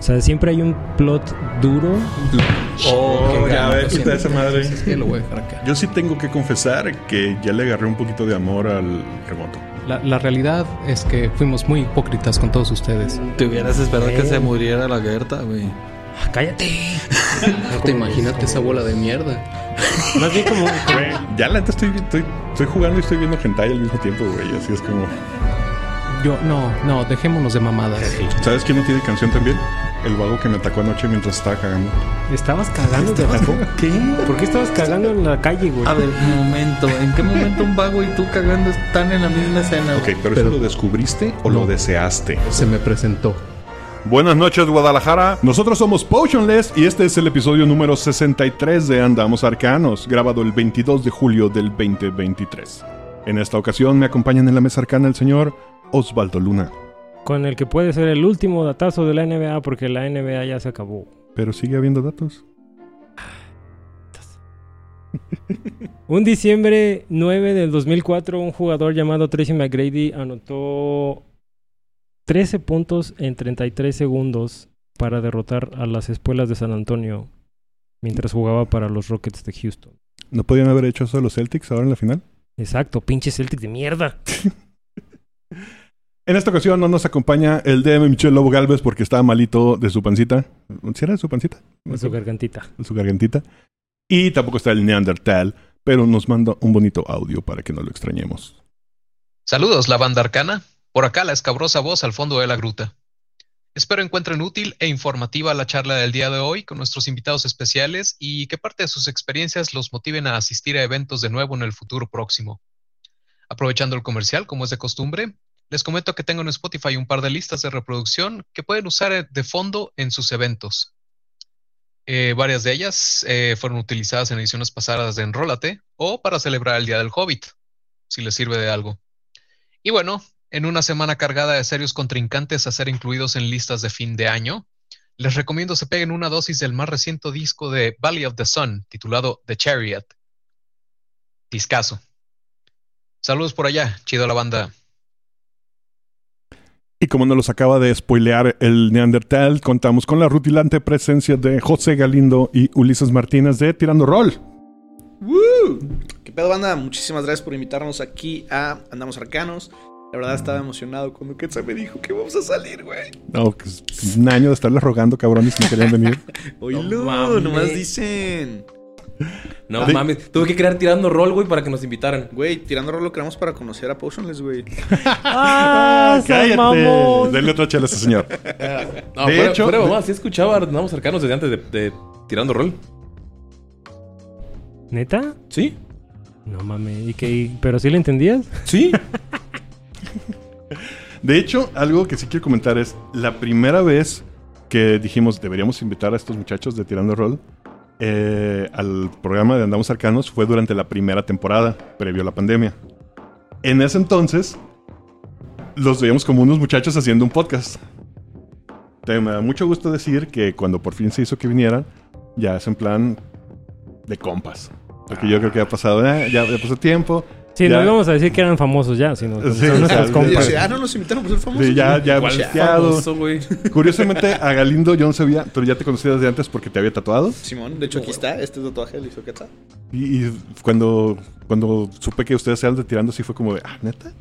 O sea, siempre hay un plot duro. Oh, qué ya gana, ves, lo está siento. esa madre. Es que lo voy a dejar acá. Yo sí tengo que confesar que ya le agarré un poquito de amor al remoto. La, la realidad es que fuimos muy hipócritas con todos ustedes. Te hubieras esperado que se muriera la Gerta, güey. Ah, ¡Cállate! No te imagínate esa bola de mierda. Más bien como... Ya la neta estoy, estoy, estoy jugando y estoy viendo hentai al mismo tiempo, güey. Así es como... Yo, no, no, dejémonos de mamadas. ¿Sabes quién no tiene canción también? El vago que me atacó anoche mientras estaba cagando. ¿Estabas cagando? ¿Te atacó? ¿Qué? ¿Por qué estabas cagando en la calle, güey? A ver, un momento. ¿En qué momento un vago y tú cagando están en la misma escena? Ok, güey? pero, Pero- ¿eso lo descubriste o lo deseaste? Se me presentó. Buenas noches, Guadalajara. Nosotros somos Potionless y este es el episodio número 63 de Andamos Arcanos, grabado el 22 de julio del 2023. En esta ocasión me acompañan en la mesa arcana el señor Osvaldo Luna. Con el que puede ser el último datazo de la NBA porque la NBA ya se acabó. Pero sigue habiendo datos. Un diciembre 9 del 2004, un jugador llamado Tracy McGrady anotó 13 puntos en 33 segundos para derrotar a las espuelas de San Antonio mientras jugaba para los Rockets de Houston. ¿No podían haber hecho eso los Celtics ahora en la final? Exacto, pinche Celtic de mierda. En esta ocasión no nos acompaña el DM Michel Lobo Galvez porque estaba malito de su pancita. ¿Sí era de su pancita? En su gargantita. De su gargantita. Y tampoco está el Neandertal, pero nos manda un bonito audio para que no lo extrañemos. Saludos, la banda arcana. Por acá la escabrosa voz al fondo de la gruta. Espero encuentren útil e informativa la charla del día de hoy con nuestros invitados especiales y que parte de sus experiencias los motiven a asistir a eventos de nuevo en el futuro próximo. Aprovechando el comercial, como es de costumbre, les comento que tengo en Spotify un par de listas de reproducción que pueden usar de fondo en sus eventos. Eh, varias de ellas eh, fueron utilizadas en ediciones pasadas de Enrólate o para celebrar el Día del Hobbit, si les sirve de algo. Y bueno, en una semana cargada de serios contrincantes a ser incluidos en listas de fin de año, les recomiendo se peguen una dosis del más reciente disco de Valley of the Sun, titulado The Chariot. Discaso. Saludos por allá, chido la banda. Y como nos los acaba de spoilear el Neandertal, contamos con la rutilante presencia de José Galindo y Ulises Martínez de Tirando Roll. ¡Woo! ¿Qué pedo, banda? Muchísimas gracias por invitarnos aquí a Andamos Arcanos. La verdad estaba emocionado cuando Quetzal me dijo que vamos a salir, güey. No, que es un año de estarles rogando, cabrones, si no querían venir. Oílo, mames. nomás dicen. No mames, tuve que crear tirando rol, güey, para que nos invitaran. Güey, tirando rol lo creamos para conocer a Potionless, güey. ¡Ah, ¡Cállate! mamón! Denle otra chela a ese señor. No, De fuera, hecho- fuera de- mamá, sí escuchaba, andamos cercanos desde antes de, de tirando rol. ¿Neta? ¿Sí? No mames, ¿y qué? ¿Pero sí le entendías? ¿Sí? De hecho, algo que sí quiero comentar es la primera vez que dijimos deberíamos invitar a estos muchachos de Tirando Roll eh, al programa de Andamos Arcanos fue durante la primera temporada, previo a la pandemia. En ese entonces, los veíamos como unos muchachos haciendo un podcast. Te- Me da mucho gusto decir que cuando por fin se hizo que vinieran, ya es en plan de compas. Porque yo creo que ha pasado, eh, ya, ya pasó tiempo. Sí, Ya. no íbamos a decir que eran famosos ya, sino que Sí, son nuestros sea, compas. ah, no nos invitaron por ser famosos. Sí, ya, ya ¿Cuál besteado. famoso, güey? Curiosamente, a Galindo yo no sabía, pero ya te conocía desde antes porque te había tatuado. Simón, de hecho aquí está, este tatuaje lo hizo Quetzal. Y, y cuando, cuando supe que ustedes eran de tirando, sí fue como de, ah, neta.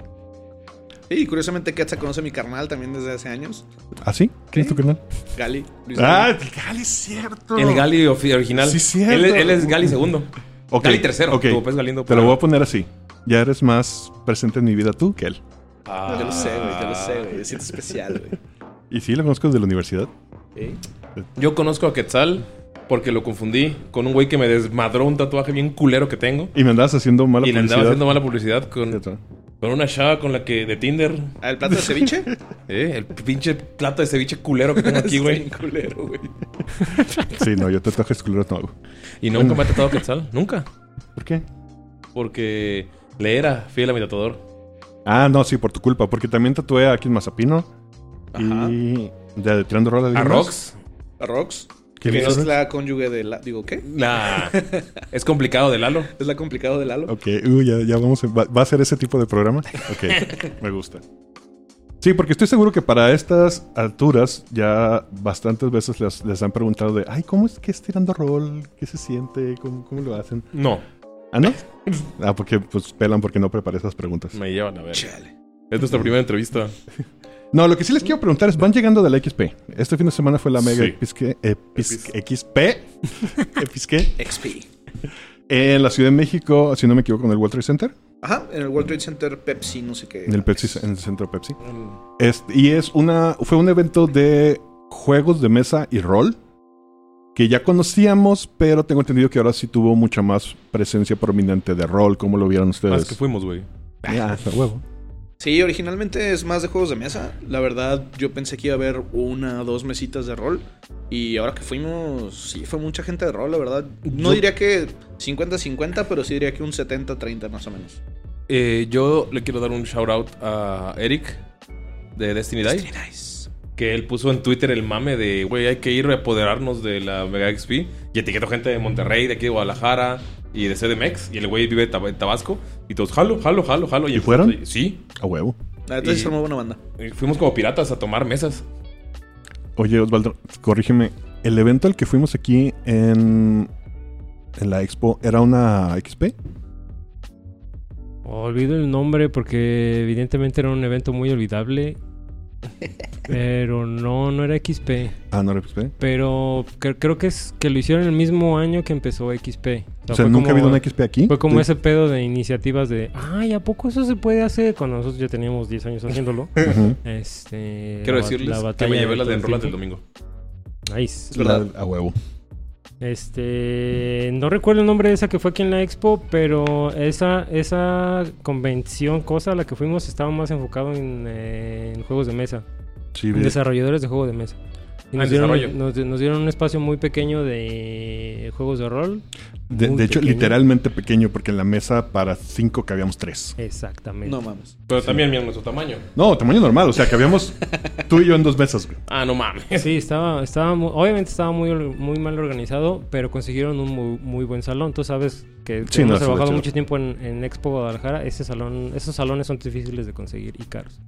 Y curiosamente Quetzal conoce a mi carnal también desde hace años. ¿Ah, sí? ¿Quién es tu canal? Gali. Luis Ah, Gali. Gali, es cierto. El Gali original. Sí, cierto. Él, él es Gali segundo. Ok, Gali tercero. ok. Tu papá es Galindo. Te lo voy a poner así. Ya eres más presente en mi vida tú que él. Ah. Yo lo sé, güey, yo lo sé, güey. Me siento especial, güey. Y sí, lo conozco desde la universidad. ¿Eh? Yo conozco a Quetzal porque lo confundí con un güey que me desmadró un tatuaje bien culero que tengo. Y me andabas haciendo mala y le andaba publicidad. haciendo mala publicidad con, con una chava con la que de Tinder. ¿Ah, ¿El plato de ceviche? Eh, el pinche plato de ceviche culero que tengo aquí, güey. bien culero, güey. Sí, no, yo tatuajes culeros no hago. Y nunca me ha tratado Quetzal. Nunca. ¿Por qué? Porque le era fiel a mi tatuador. Ah, no, sí, por tu culpa. Porque también tatué aquí en Mazapino. Ajá. Y de, de tirando rola de A. Rox. ¿A Rox? ¿Qué Que dices? es la cónyuge de la... Digo, ¿qué? Es complicado de Lalo. Es la complicado de Lalo. Ok, uy, ya, ya vamos. a- va, va a ser ese tipo de programa? Ok, me gusta. Sí, porque estoy seguro que para estas alturas ya bastantes veces les, les han preguntado de, ay, ¿cómo es que es tirando rol? ¿Qué se siente? ¿Cómo, cómo lo hacen? No, ¿Ah, no? Ah, porque pues pelan porque no preparé esas preguntas. me llevan a ver. Chale. Es nuestra primera entrevista. No, lo que sí les quiero preguntar es, van llegando de la XP. Este fin de semana fue la Mega Sí. XP, Epis- Epis- XP, XP, XP. en la Ciudad de México, si no me equivoco, en el World Trade Center, Ajá, en el World Trade Center Pepsi, no sé qué. en el Pepsi, en el centro Pepsi. Es- y es una, fue un evento de juegos de mesa y rol que ya conocíamos, pero tengo entendido que ahora sí tuvo mucha más presencia prominente de rol. ¿Cómo lo vieron Ah, ustedes? es que fuimos, güey. Ya, a huevo. Sí, originalmente es más de juegos de mesa. La verdad, yo pensé que iba a haber una o dos mesitas de rol. Y ahora que fuimos, sí, fue mucha gente de rol, la verdad. No Yo- diría que 50-50, pero sí diría que un 70-30 más o menos. Eh, yo le quiero dar un shout out a Eric de Destiny Die. Destiny Dice. Que él puso en Twitter el mame de, güey, hay que ir a apoderarnos de la Mega XP. Y etiquetó gente de Monterrey, de aquí de Guadalajara y de CDMX. Y el güey vive en Tab- en Tabasco. Y todos, jalo, jalo, jalo, jalo. ¿Y fueron? Sí. A huevo. Y- son muy buena banda. Fuimos como piratas a tomar mesas. Oye, Osvaldo, corrígeme. El evento al que fuimos aquí en, en la expo era una XP. Olvido el nombre porque evidentemente era un evento muy olvidable. Pero no, no era XP. Ah, no era XP. Pero cre- creo que es que lo hicieron el mismo año que empezó XP. O sea, nunca ha habido una XP aquí. Fue como Sí. ese pedo de iniciativas de, ay, ¿a poco eso se puede hacer? Cuando nosotros ya teníamos 10 años haciéndolo. Ujú. este, Quiero la decirles la que me llevé la de el enrolas del domingo. Nice. Es verdad. La- a huevo. Este, no recuerdo el nombre de esa que fue aquí en la expo, pero esa, esa convención, cosa a la que fuimos, estaba más enfocado en, eh, en juegos de mesa, Sí, en desarrolladores de juegos de mesa. Y nos, dieron, nos, nos dieron un espacio muy pequeño de juegos de rol. de, muy de hecho, pequeño. literalmente pequeño, porque en la mesa para cinco cabíamos tres. Exactamente. No mames. Pero también miren nuestro tamaño. No, tamaño normal. O sea, cabíamos tú y yo en dos mesas. güey. Ah, no mames. Sí, estaba, estaba mu- obviamente estaba muy, muy mal organizado, pero consiguieron un muy, muy buen salón. Tú sabes que Sí, hemos no, trabajado mucho tiempo en, en Expo Guadalajara. Ese salón, esos salones son difíciles de conseguir y caros.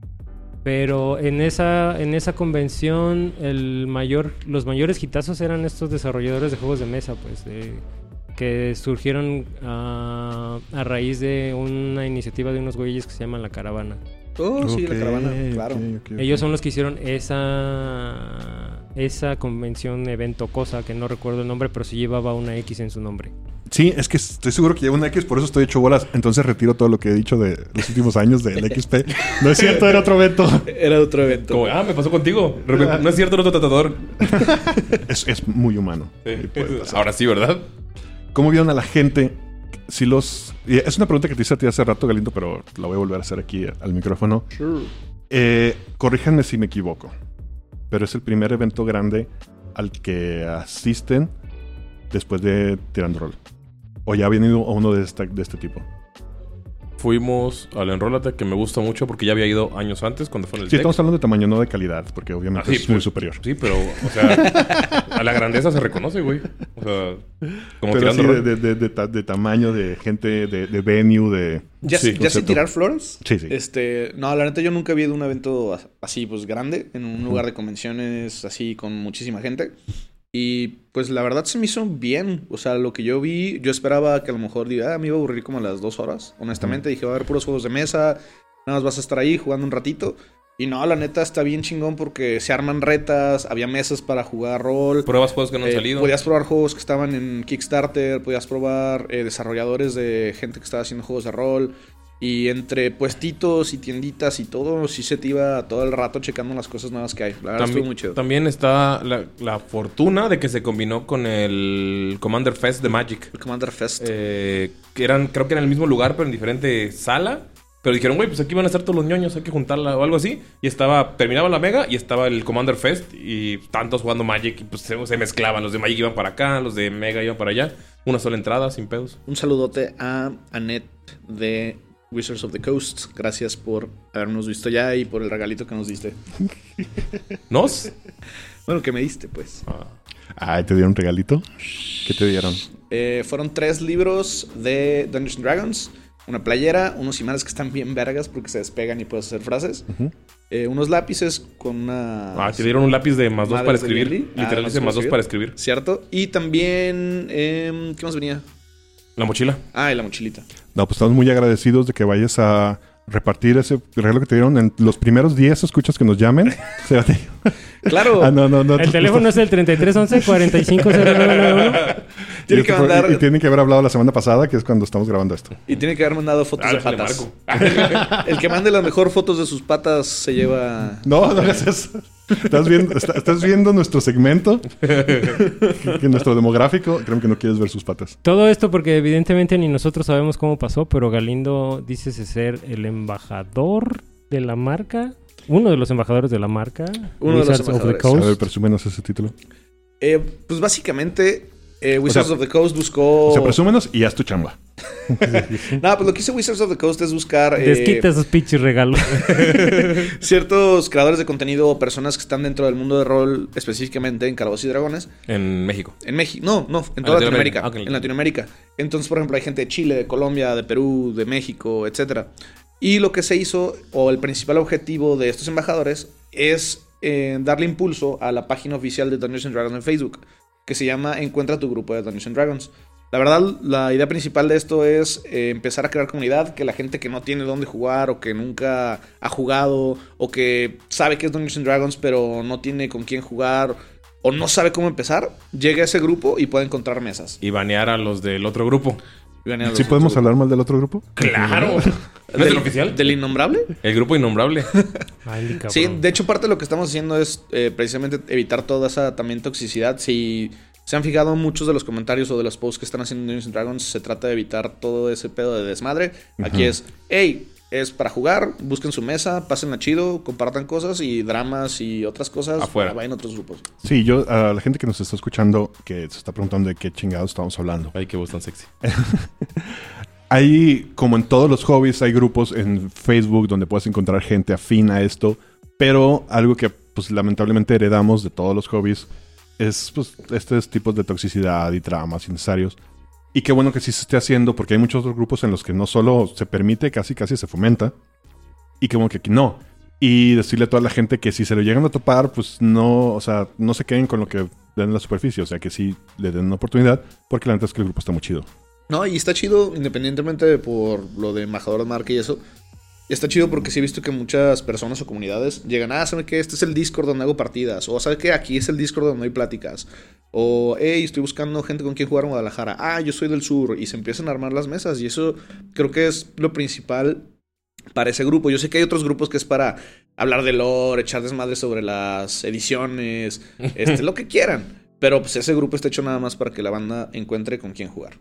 Pero en esa, en esa convención, el mayor, los mayores hitazos eran estos desarrolladores de juegos de mesa, pues, de- que surgieron ah, a raíz de una iniciativa de unos güeyes que se llaman La Caravana. Oh, sí, la caravana, claro. Ellos son los que hicieron esa esa convención, evento, cosa que no recuerdo el nombre, pero sí llevaba una X en su nombre. Sí, es que estoy seguro que lleva una X, por eso estoy hecho bolas. Entonces retiro todo lo que he dicho de los últimos años del XP. No es cierto, era otro evento. Era otro evento. Como, ah, me pasó contigo. No es cierto, no otro tratador. Es, es muy humano. Sí. Ahora sí, ¿verdad? ¿Cómo vieron a la gente? Si los. y Es una pregunta que te hice a ti hace rato, Galindo, pero la voy a volver a hacer aquí al micrófono. Sure. Eh, corríjanme si me equivoco. Pero es el primer evento grande al que asisten después de Tirando Roll. O ya ha venido uno de, esta- de este tipo. Fuimos al Enrólate, que me gusta mucho porque ya había ido años antes cuando fue en el Sí, estamos hablando de tamaño, no de calidad, porque obviamente Ah, sí, es muy pues, superior. Sí, pero, o sea, a la grandeza se reconoce, güey. O sea, como Pero tirando así de, de- de- de ta- de tamaño, de gente, de, de venue, de... Ya, Sí, ya sin tirar flores. Sí, sí. Este, no, la neta yo nunca había ido a un evento as- así, pues grande, en un lugar de convenciones así con muchísima gente. Y pues la verdad se me hizo bien. O sea, lo que yo vi, yo esperaba que a lo mejor diga, ah, me iba a aburrir como a las dos horas. Honestamente, dije, va a haber puros juegos de mesa, nada más vas a estar ahí jugando un ratito. Y no, la neta está bien chingón porque se arman retas, había mesas para jugar rol. Pruebas juegos que no han Eh, salido. Podías probar juegos que estaban en Kickstarter, podías probar eh, desarrolladores de gente que estaba haciendo juegos de rol. Y entre puestitos y tienditas y todo, sí se te iba todo el rato checando las cosas nuevas que hay. La verdad También, muy chido. también está la, la fortuna de que se combinó con el Commander Fest de Magic. El Commander Fest. Eh, que eran, creo que en el mismo lugar, pero en diferente sala. Pero dijeron, güey, pues aquí van a estar todos los ñoños, hay que juntarla o algo así. Y estaba, terminaba la Mega y estaba el Commander Fest y tantos jugando Magic y pues se, se mezclaban. Los de Magic iban para acá, los de Mega iban para allá. Una sola entrada, sin pedos. Un saludote a Annette de Wizards of the Coast. Gracias por habernos visto ya y por el regalito que nos diste. ¿Nos? Bueno, que me diste, pues. Ah, Ay, ¿te dieron un regalito? ¿Qué te dieron? Eh, fueron tres libros de Dungeons and Dragons. una playera, unos imanes que están bien vergas porque se despegan y puedes hacer frases, eh, unos lápices con una... Ah, te dieron un lápiz de más dos para escribir. Lili. Ah, más dos para escribir. ¿Cierto? Y también... em, ¿Qué más venía? La mochila. Ah, y la mochilita. No, pues estamos muy agradecidos de que vayas a repartir ese regalo que te dieron en los primeros 10 escuchas que nos llamen. Se va a- Claro. ah, no, no, no. El teléfono es el 3311 450991. y, Tiene que mandar... y tienen que haber hablado la semana pasada, que es cuando estamos grabando esto. Y tiene que haber mandado fotos Ah, de patas. El que mande las mejor fotos de sus patas se lleva... No, no hagas eso. ¿Estás viendo, está- estás viendo nuestro segmento? que, nuestro demográfico. Creo que no quieres ver sus patas. Todo esto porque evidentemente ni nosotros sabemos cómo pasó, pero Galindo dice ser el embajador de la marca. Uno de los embajadores de la marca. Uno de los Wizards of the embajadores. A ver, presúmenos ese título. Eh, pues básicamente, eh, Wizards sea, of the Coast buscó... O sea, presúmenos y haz tu chamba. No, pues lo que hizo Wizards of the Coast es buscar eh, Desquita esos pinches regalos. ciertos creadores de contenido o personas que están dentro del mundo de rol, específicamente en Calabozos y Dragones, En México. en México. No, no, en toda Latinoamérica. Latinoamérica. Ah, ok. En Latinoamérica. Entonces, por ejemplo, hay gente de Chile, de Colombia, de Perú, de México, etcétera. Y lo que se hizo, o el principal objetivo de estos embajadores, es eh, darle impulso a la página oficial de Dungeons and Dragons en Facebook, que se llama Encuentra tu grupo de Dungeons Dragons. La verdad, la idea principal de esto es eh, empezar a crear comunidad, que la gente que no tiene dónde jugar o que nunca ha jugado o que sabe que es Dungeons Dragons pero no tiene con quién jugar o no sabe cómo empezar, llegue a ese grupo y pueda encontrar mesas. Y banear a los del otro grupo. A los ¿Sí podemos hablar mal del otro grupo? ¡Claro! ¿No es el ¿Del- oficial? ¿Del innombrable? El grupo innombrable. Ay. Sí, de hecho parte de lo que estamos haciendo es eh, precisamente evitar toda esa también toxicidad. Si se han fijado muchos de los comentarios o de los posts que están haciendo Dungeons Dragons, se trata de evitar todo ese pedo de desmadre. Aquí es, hey, es para jugar, busquen su mesa, pásenla chido, compartan cosas y dramas y otras cosas. Afuera. Vayan a otros grupos. Sí, yo, a la gente que nos está escuchando, que se está preguntando de qué chingados estamos hablando. Ay, qué voz tan sexy. Hay, como en todos los hobbies, hay grupos en Facebook donde puedes encontrar gente afín a esto, pero algo que pues lamentablemente heredamos de todos los hobbies es pues estos tipos de toxicidad y dramas innecesarios. Y qué bueno que sí se esté haciendo porque hay muchos otros grupos en los que no solo se permite, casi casi se fomenta. Y qué bueno que aquí no. Y decirle a toda la gente que si se lo llegan a topar, pues no, o sea, no se queden con lo que ven en la superficie, o sea, que sí le den una oportunidad, porque la neta es que el grupo está muy chido. No, y está chido, independientemente de por lo de embajador de marca y eso. Está chido porque sí he visto que muchas personas o comunidades llegan, ah, ¿sabe qué? Este es el Discord donde hago partidas. O ¿sabe qué? Aquí es el Discord donde hay pláticas. O, hey, estoy buscando gente con quien jugar en Guadalajara. Ah, yo soy del sur. Y se empiezan a armar las mesas. Y eso creo que es lo principal para ese grupo. Yo sé que hay otros grupos que es para hablar de lore, echar desmadre sobre las ediciones, este, lo que quieran. Pero pues ese grupo está hecho nada más para que la banda encuentre con quién jugar.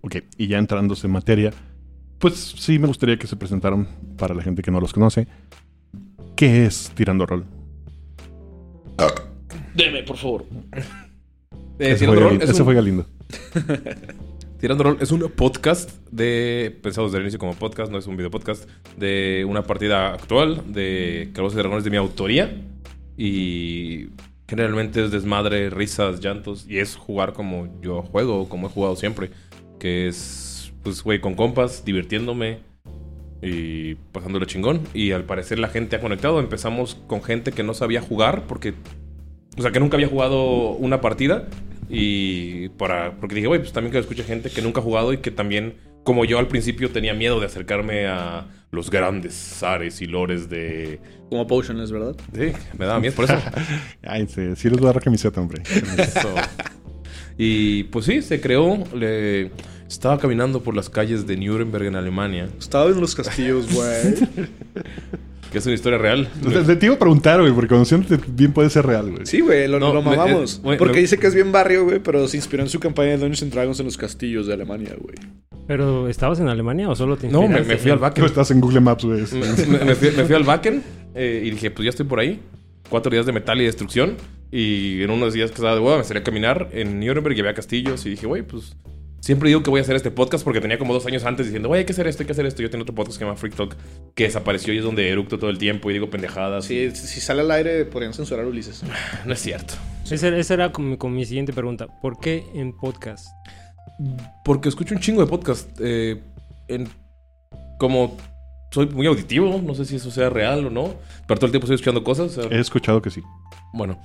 Ok, y ya entrándose en materia, pues sí me gustaría que se presentaran para la gente que no los conoce. ¿Qué es Tirando Rol? Deme, por favor. Eh, ese Tirando fue, Rol es ese un- fue Galindo. Tirando Rol es un podcast de. Pensado desde el inicio como podcast, no es un video podcast. De una partida actual de Calabozos y Dragones de mi autoría. Y generalmente es desmadre, risas, llantos. Y es jugar como yo juego, como he jugado siempre. Que es, pues, güey, con compas, divirtiéndome y pasándolo chingón. Y al parecer la gente ha conectado. Empezamos con gente que no sabía jugar porque. O sea, que nunca había jugado una partida. Y para. Porque dije, güey, pues también que escuche gente que nunca ha jugado y que también, como yo al principio, tenía miedo de acercarme a los grandes zares y lores de. Como Potionless, ¿verdad? Sí, me daba miedo por eso. Ay, sí, sí les voy a dar camiseta, hombre. Eso. Y pues sí, se creó. le- Estaba caminando por las calles de Nuremberg en Alemania, Estaba en los castillos, güey. que es una historia real. Te, te- iba a preguntar, güey, porque conociéndote bien puede ser real, güey. Sí, güey, lo, No, lo me- mamamos. Porque me- dice que es bien barrio, güey, pero se inspiró en su campaña de Dungeons and Dragons en los castillos de Alemania, güey. ¿Pero estabas en Alemania o solo te No, me, inspiraste me fui al en- Tú Wacken. estás en Google Maps, güey. me, me- me fui, me fui al Wacken eh, y dije, pues ya estoy por ahí. Cuatro días de metal y destrucción. Y en unos días que estaba de hueva me salí a caminar en Nuremberg y había castillos. Y dije, güey, pues siempre digo que voy a hacer este podcast porque tenía como dos años antes diciendo, güey, hay que hacer esto, hay que hacer esto. Yo tenía otro podcast que se llama Freak Talk que desapareció y es donde eructo todo el tiempo y digo pendejadas. Si, si sale al aire, podrían censurar a Ulises. No es cierto. Esa, esa era con, con mi siguiente pregunta. ¿Por qué en podcast? Porque escucho un chingo de podcast. eh, en como soy muy auditivo, no sé si eso sea real o no, pero todo el tiempo estoy escuchando cosas. o sea, He escuchado que sí. Bueno,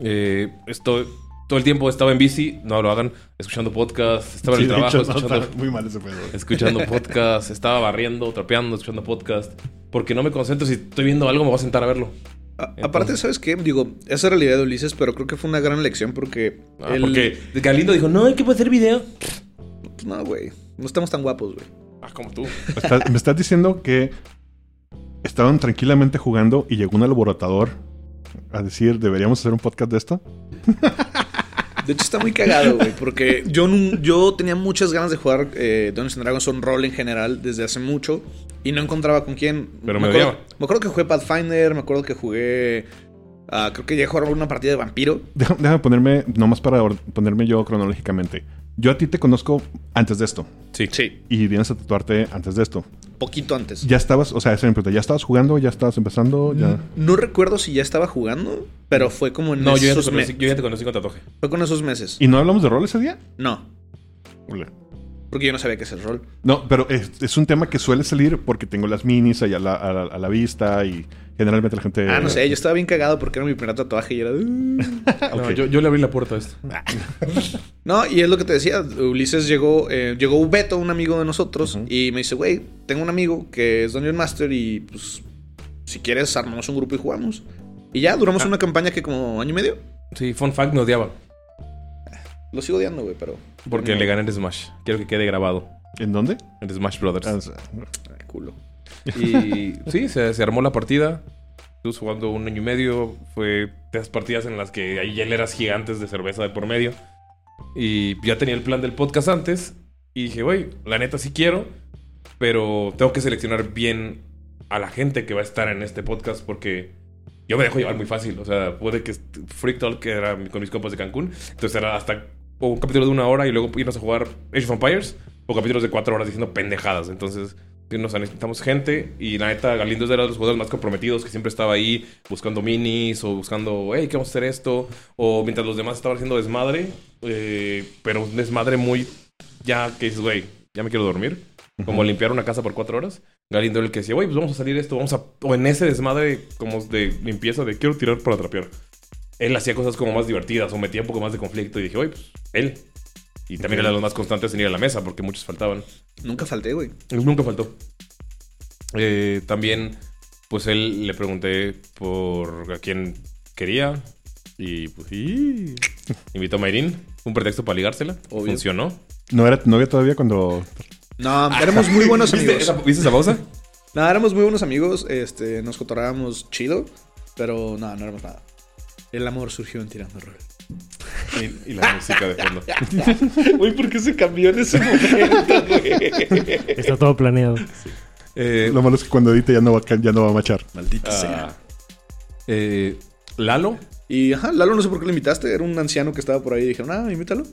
eh, estoy todo el tiempo estaba en bici, no lo hagan, escuchando podcast, estaba en Sí, el trabajo hecho, no, escuchando, muy mal ese pedo. escuchando podcast, estaba barriendo, trapeando, escuchando podcast, porque no me concentro si estoy viendo algo me voy a sentar a verlo. A- Entonces- aparte, ¿sabes qué? Digo, esa realidad de Ulises, pero creo que fue una gran lección porque. Ah, él- Porque Galindo dijo, no, hay que hacer video. Pues no, güey. No estamos tan guapos, güey. Ah, como tú. Está- me estás diciendo que estaban tranquilamente jugando y llegó un alborotador a decir, ¿deberíamos hacer un podcast de esto? De hecho, está muy cagado, güey, porque yo, yo tenía muchas ganas de jugar eh, Dungeons and Dragons on Roll en general desde hace mucho y no encontraba con quién. Pero me acuerdo, odiaba. me acuerdo que jugué Pathfinder, me acuerdo que jugué. ah, creo que llegué a jugar una partida de vampiro. Deja- déjame ponerme, nomás para ponerme yo cronológicamente. Yo a ti te conozco antes de esto Sí. Sí, y vienes a tatuarte antes de esto. Poquito antes. Ya estabas, o sea, esa es mi pregunta, ¿ya estabas jugando? ¿Ya estabas empezando? ¿Ya? No recuerdo si ya estaba jugando, pero fue como en No, yo ya, te esos conocí, meses. yo ya te conocí con tatuaje. Fue con esos meses. ¿Y no hablamos de rol ese día? No, Ule. Porque yo no sabía qué es el rol. No, pero es, es un tema que suele salir porque tengo las minis ahí a la, a la- a la vista y generalmente la gente... Ah, no sé, yo estaba bien cagado porque era mi primer tatuaje y era. Ok. No, yo, yo le abrí la puerta a esto. No, y es lo que te decía. Ulises llegó, eh, llegó Beto, un amigo de nosotros, y me dice, güey, tengo un amigo que es Dungeon Master y pues si quieres armamos un grupo y jugamos. Y ya, duramos una campaña que como año y medio. Sí, fun fact, me odiaba. Lo sigo odiando, güey, pero... Porque le gané en Smash. Quiero que quede grabado. ¿En dónde? En Smash Brothers. Ah, o sea, Ay, culo. Y sí, se, se armó la partida. Estuvimos jugando un año y medio. Fue de esas partidas en las que hay hieleras gigantes de cerveza de por medio. Y ya tenía el plan del podcast antes. Y dije, güey, la neta sí quiero. Pero tengo que seleccionar bien a la gente que va a estar en este podcast porque yo me dejo llevar muy fácil. O sea, puede que Freak Talk, que era con mis compas de Cancún. Entonces era hasta o un capítulo de una hora y luego irnos a jugar Age of Empires. O capítulos de cuatro horas diciendo pendejadas. Entonces nos necesitamos gente y la neta Galindo es de los jugadores más comprometidos que siempre estaba ahí buscando minis o buscando, hey, ¿qué vamos a hacer esto? O mientras los demás estaban haciendo desmadre, eh, pero un desmadre muy ya que dices, güey, ya me quiero dormir. Como limpiar una casa por cuatro horas. Galindo era el que decía, güey, pues vamos a salir de esto, vamos a... O en ese desmadre como de limpieza de quiero tirar para trapear. Él hacía cosas como más divertidas o metía un poco más de conflicto y dije, güey, pues él. Y también era de los más constantes en ir a la mesa porque muchos faltaban. Nunca falté, güey. Nunca faltó. Eh, también, pues él le pregunté por a quién quería. Y pues sí. Invitó a Mayrin. Un pretexto para ligársela. Obvio. Funcionó. ¿No era tu novia todavía cuando...? No, éramos muy buenos ¿Viste amigos. esa, ¿Viste esa pausa? No, éramos muy buenos amigos. Este, nos cotorrábamos chido, pero no, no éramos nada. El amor surgió en Tirando Rol. Y, y la música de fondo. Güey, ¿por qué se cambió en ese momento, güey? Está todo planeado. Eh, Lo malo es que cuando edite ya no va, ya no va a machar. Maldita ah, sea. eh, Lalo. Y ajá, Lalo no sé por qué lo invitaste. Era un anciano que estaba por ahí y dijeron, ah, invítalo.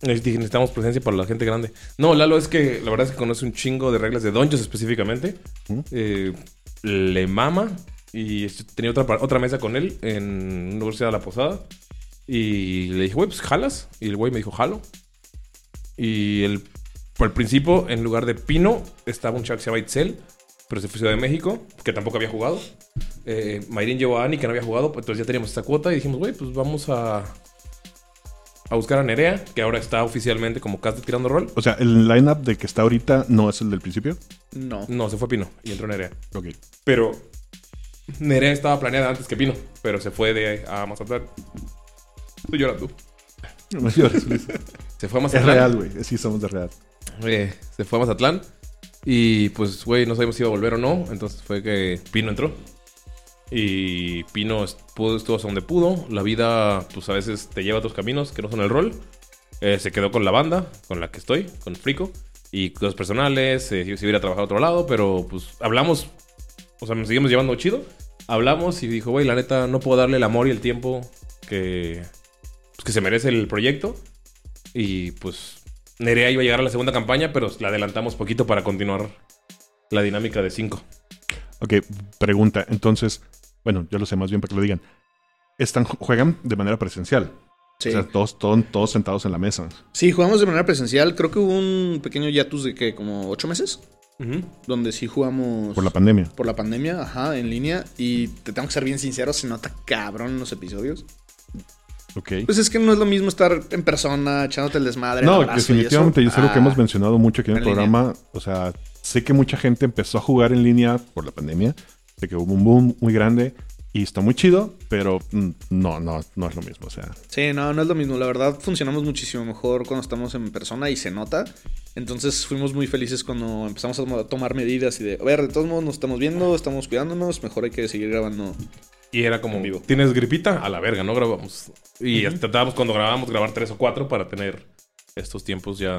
Les dije, necesitamos presencia para la gente grande. No, Lalo es que la verdad es que conoce un chingo de reglas de donjos específicamente. Eh, le mama. Y tenía otra, otra mesa con él en Universidad de la Posada. Y le dije, güey, pues jalas. Y el güey me dijo, jalo. Y el, por el principio, en lugar de Pino, estaba un chavo que se llama Itzel. Pero se fue a Ciudad de México, que tampoco había jugado. Eh, Mayrin llevó a Ani, que no había jugado. Entonces ya teníamos esta cuota. Y dijimos, güey, pues vamos a, a buscar a Nerea, que ahora está oficialmente como cast tirando rol. O sea, el lineup de que está ahorita no es el del principio. No. No, se fue Pino y entró Nerea. Ok. Pero Nerea estaba planeada antes que Pino, pero se fue de a Mazatlán. Estoy llorando. No llores, Luis. Se fue a es Mazatlán. real, güey. Sí, somos de real. Eh, se fue a Mazatlán. Y pues, güey, no sabíamos si iba a volver o no. Entonces fue que Pino entró. Y Pino pudo, estuvo hasta donde pudo. La vida, pues a veces te lleva a otros caminos que no son el rol. Eh, se quedó con la banda, con la que estoy, con Frico. Y cosas personales, eh, si hubiera trabajado a otro lado, pero pues hablamos. O sea, nos seguimos llevando chido. Hablamos y dijo, güey, la neta, no puedo darle el amor y el tiempo que, pues, que se merece el proyecto. Y pues Nerea iba a llegar a la segunda campaña, pero la adelantamos poquito para continuar la dinámica de 5. Ok, pregunta. Entonces, bueno, yo lo sé más bien para que lo digan. Están, juegan de manera presencial. Sí. O sea, todos, todos, todos sentados en la mesa. Sí, jugamos de manera presencial. Creo que hubo un pequeño hiatus de que como ocho meses. Ujú. donde sí jugamos Por la pandemia. por la pandemia, ajá, en línea. Y te tengo que ser bien sincero, se nota cabrón en los episodios. Ok. Pues es que no es lo mismo estar en persona, echándote el desmadre. No, el y definitivamente, y eso, es algo que hemos mencionado mucho aquí en el línea. programa. O sea, sé que mucha gente empezó a jugar en línea por la pandemia. Sé que hubo un boom muy grande y está muy chido, pero mm, no, no, no es lo mismo. O sea, Sí, no, no es lo mismo. La verdad, funcionamos muchísimo mejor cuando estamos en persona y se nota. Entonces fuimos muy felices cuando empezamos a toma- tomar medidas y de, a ver, de todos modos nos estamos viendo, estamos cuidándonos, mejor hay que seguir grabando. Y era como, En vivo. ¿tienes gripita? A la verga, no grabamos. Y tratábamos cuando grabábamos grabar tres o cuatro para tener estos tiempos ya.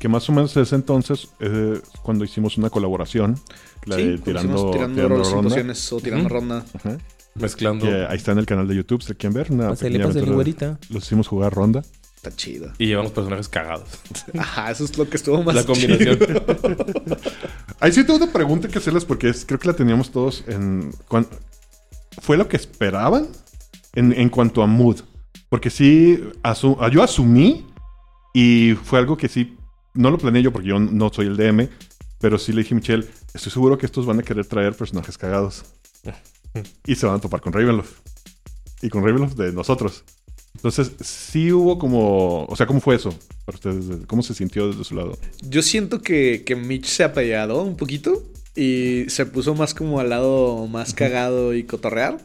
que más o menos ese entonces eh, cuando hicimos una colaboración. La sí, de tirando, tirando, tirando ronda. o tirando ronda. Ajá. Mezclando. Que ahí está en el canal de YouTube, si lo quieren ver. Una Pásale. Los hicimos jugar ronda. Está chido. Y llevamos personajes cagados. Ajá, eso es lo que estuvo más la combinación. chido. Ahí sí tengo una pregunta que hacerles porque es- creo que la teníamos todos en... cuan- ¿Fue lo que esperaban en, en cuanto a mood? Porque sí, asu- yo asumí y fue algo que sí, no lo planeé yo porque yo no soy el DM, pero sí le dije a Michelle, estoy seguro que estos van a querer traer personajes cagados. y se van a topar con Ravenloft. Y con Ravenloft de nosotros. Entonces, sí hubo como... O sea, ¿cómo fue eso para ustedes? ¿Cómo se sintió desde su lado? Yo siento que, que Mitch se apellidó un poquito y se puso más como al lado más cagado y cotorrear.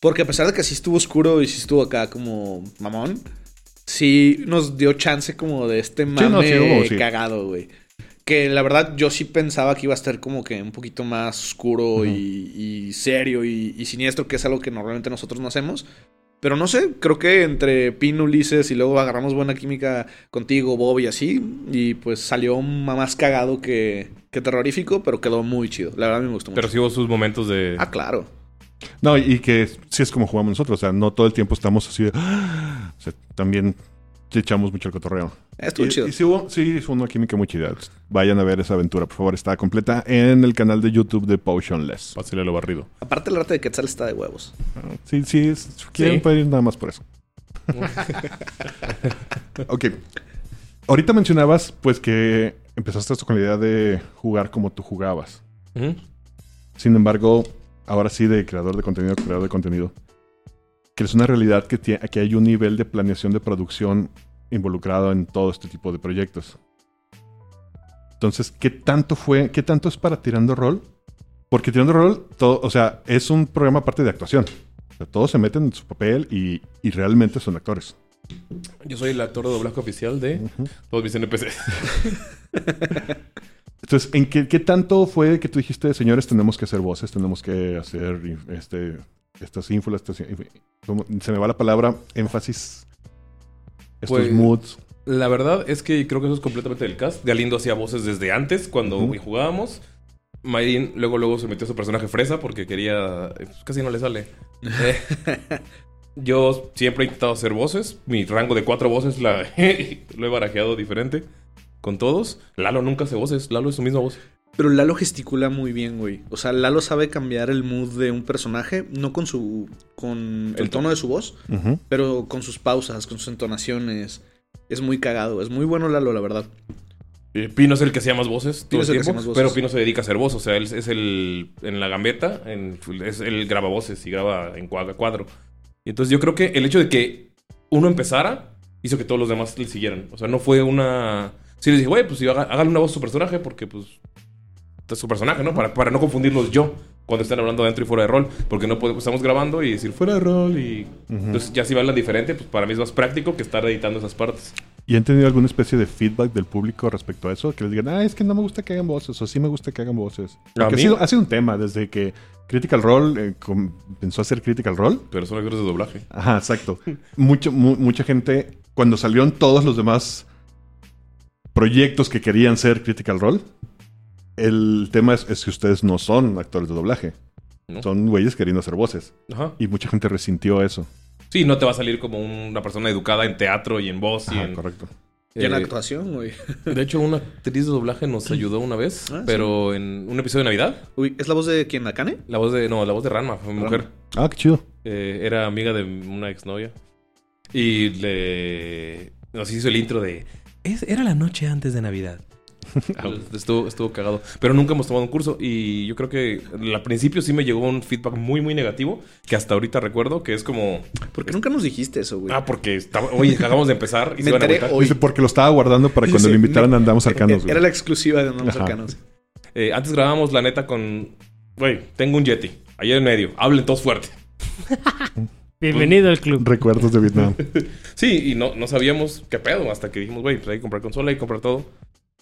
Porque a pesar de que sí estuvo oscuro y sí estuvo acá como mamón, sí nos dio chance como de este mame no, sí hubo, sí. cagado, güey. Que la verdad yo sí pensaba que iba a estar como que un poquito más oscuro y, y serio y, y siniestro, que es algo que normalmente nosotros no hacemos. Pero no sé, creo que entre Pin, Ulises y luego agarramos buena química contigo, Bob y así. Y pues salió más cagado que, que terrorífico, pero quedó muy chido. La verdad me gustó mucho. Pero sí hubo sus momentos de. Ah, claro. No, y que sí es como jugamos nosotros. O sea, no todo el tiempo estamos así de. O sea, también echamos mucho el cotorreo. Estuvo y, chido. y sí, hubo, sí, fue una química muy chida. Vayan a ver esa aventura, por favor. Está completa en el canal de YouTube de Potionless. Pásale lo barrido. Aparte, el arte de Quetzal está de huevos. Sí, sí, es- quieren Sí. pueden ir nada más por eso. ok. Ahorita mencionabas, pues, que empezaste esto con la idea de jugar como tú jugabas. Sin embargo, ahora sí, de creador de contenido, creador de contenido, que es una realidad que, tie- que hay un nivel de planeación de producción involucrado en todo este tipo de proyectos. Entonces, ¿qué tanto fue, qué tanto es para Tirando Rol? Porque Tirando Rol, todo, o sea, es un programa aparte de actuación. O sea, todos se meten en su papel y, y realmente son actores. Yo soy el actor de doblaje oficial de todos mis NPCs. Entonces, ¿en qué, qué tanto fue que tú dijiste, señores, tenemos que hacer voces, tenemos que hacer este, estas ínfulas, estas, se me va la palabra, énfasis, estos Pues, moods? La verdad es que creo que eso es completamente del cast. Galindo hacía voces desde antes, cuando jugábamos. Mayrin luego, luego se metió su personaje fresa porque quería. pues, casi no le sale. Eh, yo siempre he intentado hacer voces. Mi rango de cuatro voces la, lo he barajeado diferente con todos. Lalo nunca hace voces. Lalo es su misma voz. Pero Lalo gesticula muy bien, güey. O sea, Lalo sabe cambiar el mood de un personaje, no con su. con el tono de su voz, pero con sus pausas, con sus entonaciones. Es muy cagado. Es muy bueno Lalo, la verdad. Eh, Pino es el que hacía más voces todo Pino el tiempo, voces. pero Pino se dedica a hacer voz, o sea, él es el en la gambeta, en, es, él graba voces y graba en cuadro, cuadro. Y entonces yo creo que el hecho de que uno empezara hizo que todos los demás le siguieran. O sea, no fue una... Sí les dije, güey, pues hágale una voz a su personaje porque pues es su personaje, ¿no? Para, para no confundirlos yo cuando están hablando dentro y fuera de rol, porque no podemos, estamos grabando y decir fuera de rol y... Entonces ya si hablan diferente, pues para mí es más práctico que estar editando esas partes. ¿Y han tenido alguna especie de feedback del público respecto a eso? Que les digan, ah, es que no me gusta que hagan voces, o sí me gusta que hagan voces. ¿A Porque ha sido, ha sido un tema desde que Critical Role eh, comenzó a hacer Critical Role. Pero son actores de doblaje. Ajá, exacto. Mucho, mu- mucha gente, cuando salieron todos los demás proyectos que querían ser Critical Role, el tema es, es que ustedes no son actores de doblaje. ¿no? Son güeyes queriendo hacer voces. Ajá. Y mucha gente resintió eso. Sí, no te va a salir como una persona educada en teatro y en voz y en... correcto. Y en Eh, actuación, güey. De hecho, una actriz de doblaje nos ayudó una vez, Ah, pero en un episodio de Navidad. Uy, ¿es la voz de quién? ¿Akane? La voz de... No, la voz de Ranma, fue mujer. Ah, qué chido. Eh, era amiga de una exnovia. Y le... Nos hizo el intro de... Es- era la noche antes de Navidad. estuvo, estuvo cagado. Pero nunca hemos tomado un curso y yo creo que al principio sí me llegó un feedback muy, muy negativo que hasta ahorita recuerdo que es como... ¿Por qué nunca nos dijiste eso, güey? Ah, porque estaba, oye, acabamos de empezar y Me se iban a hoy. Dice, porque lo estaba guardando para cuando lo invitaran me- a Andamos Arcanos. güey. Era la exclusiva de Andamos Ajá. Arcanos. Eh, antes grabábamos la neta con... Güey, tengo un Yeti. Allá en medio. Hablen todos fuerte. Bienvenido al club. Recuerdos de Vietnam. Sí, y no, no sabíamos qué pedo hasta que dijimos, güey, pues hay que comprar consola, hay que comprar todo.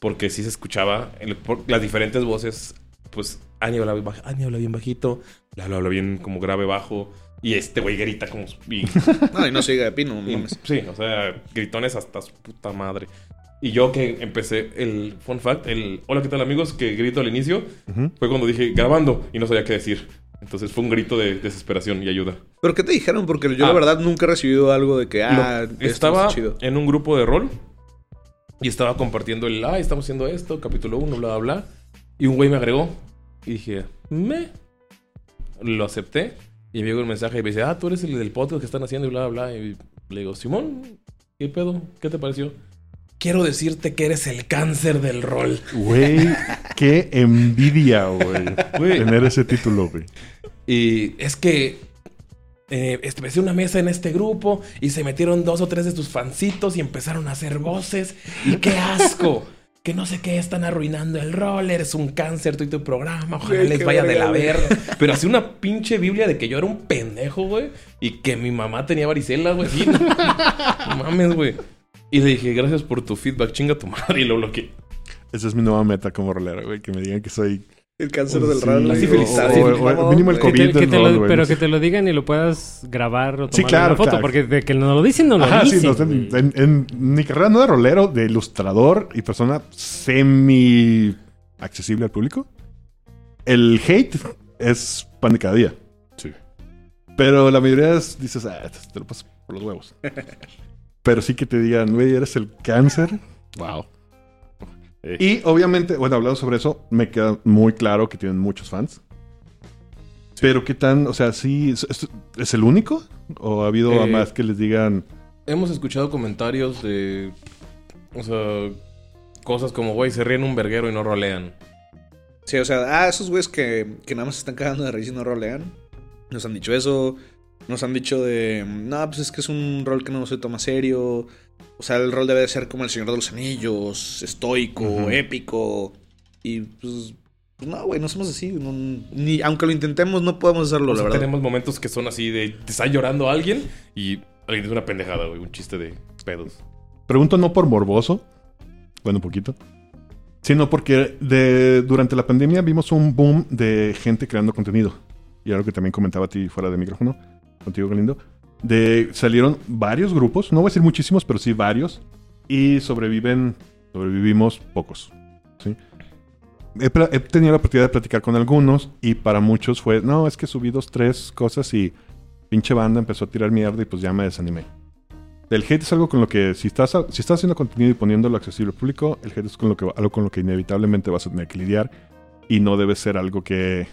Porque sí se escuchaba el- por las diferentes voces. Pues Ani habla, bien baj- Ani habla bien bajito, Lalo habla bien como grave bajo. Y este güey grita como... Y, No, y no diga de pino, no y- mames. sí, o sea, gritones hasta su puta madre. Y yo que empecé el fun fact, el hola, ¿qué tal amigos? Que grito al inicio, Ujú. fue cuando dije grabando y no sabía qué decir. Entonces fue un grito de desesperación y ayuda. ¿Pero qué te dijeron? Porque yo Ah. la verdad nunca he recibido algo de que, ah, Lo- esto estaba está chido. en un grupo de rol y estaba compartiendo el, ah, estamos haciendo esto, capítulo 1, bla, bla, bla. Y un güey me agregó y dije, me. Lo acepté y me llegó un mensaje y me dice, ah, tú eres el del podcast que están haciendo y bla, bla, bla. Y le digo, Simón, ¿qué pedo? ¿Qué te pareció? Quiero decirte que eres el cáncer del rol. Güey, qué envidia, güey. Güey. Tener ese título, güey. Y es que eh, establecí una mesa en este grupo y se metieron dos o tres de tus fancitos y empezaron a hacer voces. ¡Y qué asco! que no sé qué, están arruinando el rol, eres un cáncer tú y tu programa, ojalá les vaya de la verga. Pero así una pinche biblia de que yo era un pendejo, güey, y que mi mamá tenía varicela, güey, sí. No, no mames, güey. Y le dije, gracias por tu feedback, chinga tu madre, y lo bloqueé. Esa es mi nueva meta como rolero, güey. Que me digan que soy... El cáncer Sí, del rol. la sífilis. Está o- o- mínimo el güey. Que te- COVID que te lo- pero que te lo digan y lo puedas grabar o Sí, tomar claro, una foto, claro. porque de que no lo dicen, no lo Ajá, sí, dicen. no, en, en- en mi carrera no de rolero, de ilustrador y persona semi accesible al público. El hate es pan de cada día. Sí. Pero la mayoría es, dices, ah, te lo paso por los huevos. Pero sí que te digan, güey, eres el cáncer. Wow. Eh. Y obviamente, bueno, hablando sobre eso, me queda muy claro que tienen muchos fans. Pero qué tan, o sea, sí, ¿es, es- es el único? ¿O ha habido Eh, más que les digan, Hemos escuchado comentarios de. O sea, cosas como, güey, se ríen un verguero y no rolean. Sí, o sea, ah, esos güeyes que, que nada más se están cagando de risa y no rolean. Nos han dicho eso. Nos han dicho de, no, pues es que es un rol que no se toma serio. O sea, el rol debe de ser como el Señor de los Anillos, estoico, épico. Y pues, pues no, güey, no somos así. no- ni, aunque lo intentemos, no podemos hacerlo, O la sea, verdad. tenemos momentos que son así de. Te está llorando alguien y alguien dice una pendejada, güey, un chiste de pedos. Pregunto no por morboso, bueno, un poquito, sino porque de, durante la pandemia vimos un boom de gente creando contenido. Y algo que también comentaba a ti fuera de micrófono, contigo, Galindo. De, salieron varios grupos, no voy a decir muchísimos, pero sí varios. Y sobreviven, sobrevivimos pocos. ¿sí? He, tenido la oportunidad de platicar con algunos y para muchos fue, no, es que subí dos, tres cosas y pinche banda empezó a tirar mierda y pues ya me desanimé. El hate es algo con lo que, si estás, si estás haciendo contenido y poniéndolo accesible al público, el hate es con lo que, algo con lo que inevitablemente vas a tener que lidiar y no debe ser algo que,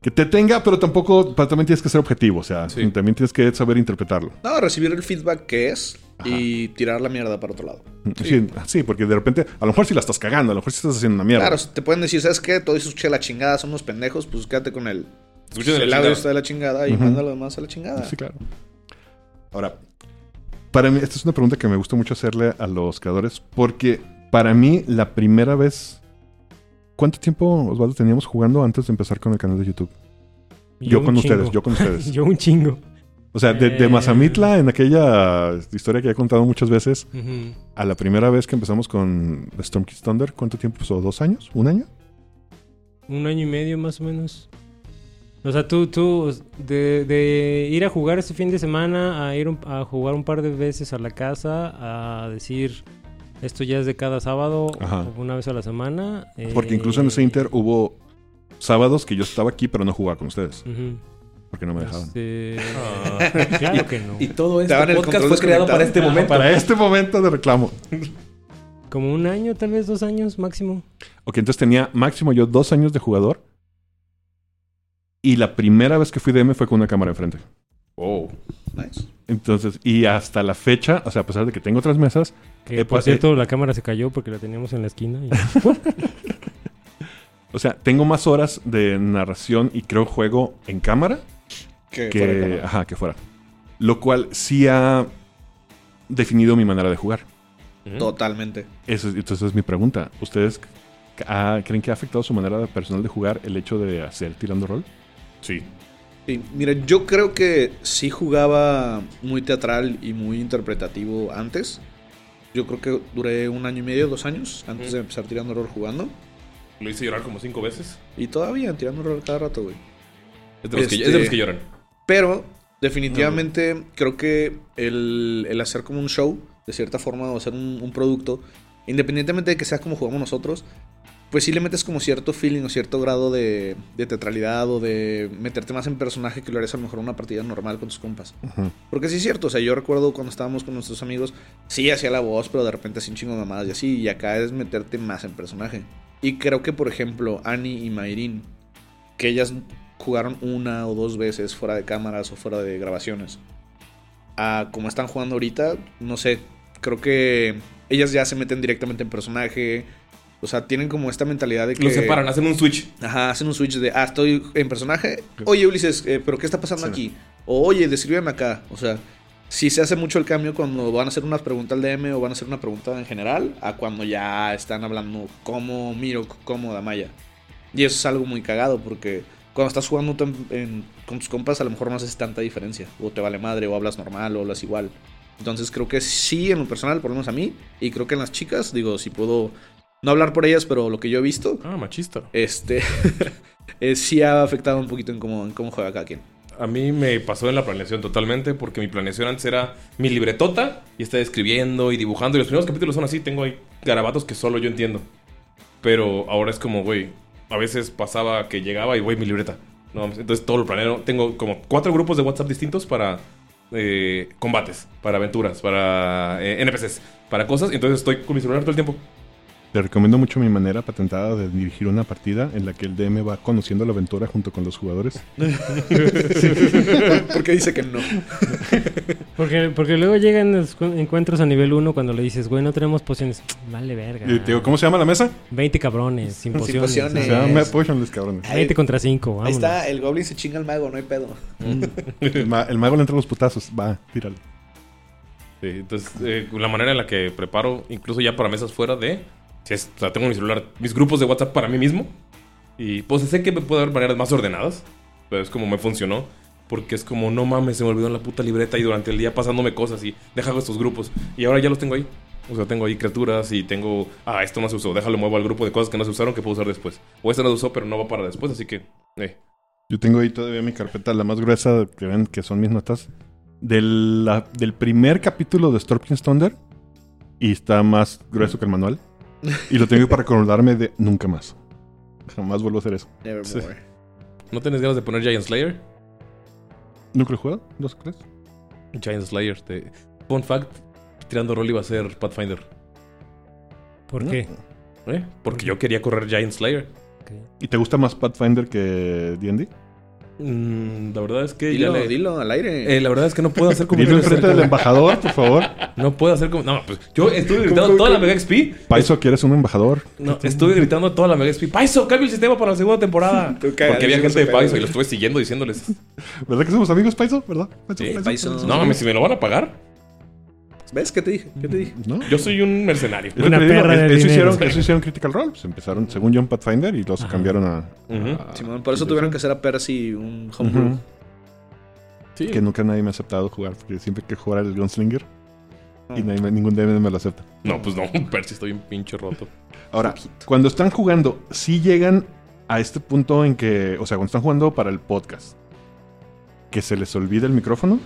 que te tenga, pero tampoco, pero también tienes que ser objetivo, o sea, Sí. también tienes que saber interpretarlo. No, recibir el feedback que es y tirar la mierda para otro lado. Sí. Sí, porque de repente, a lo mejor si la estás cagando, a lo mejor si estás haciendo una mierda. Claro, si te pueden decir, ¿sabes qué? Todo eso escuché la chingada, son unos pendejos, pues quédate con el. La el audio está de la chingada y Ujú. manda lo demás a la chingada. Sí, claro. Ahora, para mí, esta es una pregunta que me gusta mucho hacerle a los creadores, porque para mí, la primera vez. ¿Cuánto tiempo, Osvaldo, teníamos jugando antes de empezar con el canal de YouTube? Yo, con ustedes, yo con ustedes. Yo un chingo. O sea, de, de Eh. Mazamitla, en aquella historia que he contado muchas veces, a la primera vez que empezamos con Storm Kids Thunder, ¿cuánto tiempo pasó? ¿Dos años? ¿Un año? Un año y medio más o menos. O sea, tú, tú, de, de ir a jugar ese fin de semana a ir un- a jugar un par de veces a la casa, a decir, esto ya es de cada sábado, Ajá. una vez a la semana. Porque eh, incluso en ese Inter hubo sábados que yo estaba aquí, pero no jugaba con ustedes, porque no me dejaban. Este, Ah. claro que no. Y todo Te este podcast fue creado para este desconectado. momento. Para este momento de reclamo. Como un año, tal vez dos años máximo. Ok, entonces tenía máximo yo dos años de jugador. Y la primera vez que fui DM fue con una cámara enfrente. Oh. Nice. Entonces, y hasta la fecha, o sea, a pesar de que tengo otras mesas, Que Eh, por cierto, la cámara se cayó porque la teníamos en la esquina. y- o sea, tengo más horas de narración y creo juego en cámara Que, fuera de que, cámara. ajá, que fuera. Lo cual sí ha definido mi manera de jugar. Totalmente. Eso, es- entonces es mi pregunta. ¿Ustedes ah, creen que ha afectado su manera personal de jugar el hecho de hacer tirando rol? Sí. Sí, mira, yo creo que sí jugaba muy teatral y muy interpretativo antes. Yo creo que duré un año y medio, dos años antes de empezar tirando horror jugando. Lo hice llorar como cinco veces. Y todavía tirando horror cada rato, güey. Es de los, que, Este- es de los que lloran. Pero definitivamente creo que el, el hacer como un show, de cierta forma, o hacer un, un producto, independientemente de que sea como jugamos nosotros, pues sí le metes como cierto feeling o cierto grado de, de teatralidad o de meterte más en personaje que lo harías a lo mejor una partida normal con tus compas. Ujú. Porque sí es cierto, o sea, yo recuerdo cuando estábamos con nuestros amigos, sí hacía la voz, pero de repente un chingo de mamadas y así, y acá es meterte más en personaje. Y creo que, por ejemplo, Annie y Mayrin, que ellas jugaron una o dos veces fuera de cámaras o fuera de grabaciones, a como están jugando ahorita, no sé, creo que ellas ya se meten directamente en personaje. O sea, tienen como esta mentalidad de que... Lo separan, hacen un switch. Ajá, hacen un switch de, ah, estoy en personaje. Oye, Ulises, eh, ¿pero qué está pasando Sí. aquí? O, oye, descríbeme acá. O sea, sí se hace mucho el cambio cuando van a hacer una pregunta al DM o van a hacer una pregunta en general a cuando ya están hablando como Miro, como Damaya. Y eso es algo muy cagado porque cuando estás jugando tú en- en- con tus compas a lo mejor no haces tanta diferencia. O te vale madre, o hablas normal, o hablas igual. Entonces creo que sí, en lo personal, por lo menos a mí, y creo que en las chicas, digo, si puedo no hablar por ellas, pero lo que yo he visto, Ah, machista. este eh, sí ha afectado un poquito en cómo, en cómo juega cada quien. A mí me pasó en la planeación totalmente porque mi planeación antes era mi libretota y estaba escribiendo y dibujando y los primeros capítulos son así, tengo ahí garabatos que solo yo entiendo. Pero ahora es como, güey, a veces pasaba que llegaba y, güey, mi libreta. No, entonces todo lo planeo. Tengo como cuatro grupos de WhatsApp distintos para eh, combates, para aventuras, para eh, NPCs, para cosas. Entonces estoy con mi celular todo el tiempo. Te recomiendo mucho mi manera patentada de dirigir una partida en la que el DM va conociendo la aventura junto con los jugadores. Porque dice que no. Porque, porque luego llegan los cu- encuentros a nivel 1 cuando le dices, güey, no tenemos pociones. Vale, verga. Y te digo, ¿cómo se llama la mesa? 20 cabrones, sin Sin pociones. pociones. Se llama Potionless, cabrones. Ahí- 20 contra 5, Ahí está, el goblin se chinga al mago, no hay pedo. El, ma- el mago le entra a los putazos. Va, tíralo. Sí, entonces, eh, la manera en la que preparo, incluso ya para mesas fuera de. Si es, o sea, tengo mi celular, mis grupos de WhatsApp para mí mismo. Y pues sé que puede haber maneras más ordenadas. Pero es como me funcionó. Porque es como, no mames, se me olvidó en la puta libreta y durante el día pasándome cosas y dejo estos grupos. Y ahora ya los tengo ahí. O sea, tengo ahí criaturas y tengo. Ah, esto no se usó. Déjalo muevo al grupo de cosas que no se usaron que puedo usar después. O este no se usó, pero no va para después. Así que, eh. Yo tengo ahí todavía mi carpeta, la más gruesa que ven que son mis notas. Del, la- del primer capítulo de Stormking's Thunder. Y está más grueso que el manual. Y lo tengo para acordarme de nunca más. Jamás vuelvo a hacer eso. Nevermore. ¿No tienes ganas de poner Giant Slayer? ¿Nunca lo he jugado? ¿Dos crees? Giant Slayer. Te... Fun fact: tirando rol iba a ser Pathfinder. ¿Por No. qué? ¿Eh? Porque yo quería correr Giant Slayer. ¿Y te gusta más Pathfinder que D&D? Mm, la verdad es que Dilo, ya le- dilo al aire. Eh, la verdad es que no puedo hacer como Dilo enfrente del embajador, por favor. No puedo hacer como No, pues yo estuve gritando toda la Mega XP. Paiso, ¿quieres un embajador? No, estuve gritando toda la Mega XP. Paiso, cambia el sistema para la segunda temporada. Porque había gente de Paiso y lo estuve siguiendo diciéndoles. ¿Verdad que somos amigos, Paiso? ¿Verdad? Paiso, Sí, Paiso. No mames, si me lo van a pagar. ¿Ves qué te dije? ¿Qué te dije? ¿No? Yo soy un mercenario. Una perra de eso, dinero. hicieron, eso hicieron Critical Role. Pues empezaron, según John Pathfinder, y los Ajá. cambiaron a... Simón, por eso tuvieron que hacer a Percy un homebrew. Sí. Que nunca nadie me ha aceptado jugar, porque siempre que jugar el Gunslinger y nadie ningún DM me lo acepta. No, pues no, Percy, estoy un pinche roto. Ahora, cuando están jugando, sí llegan a este punto en que, o sea, cuando están jugando para el podcast, que se les olvida el micrófono,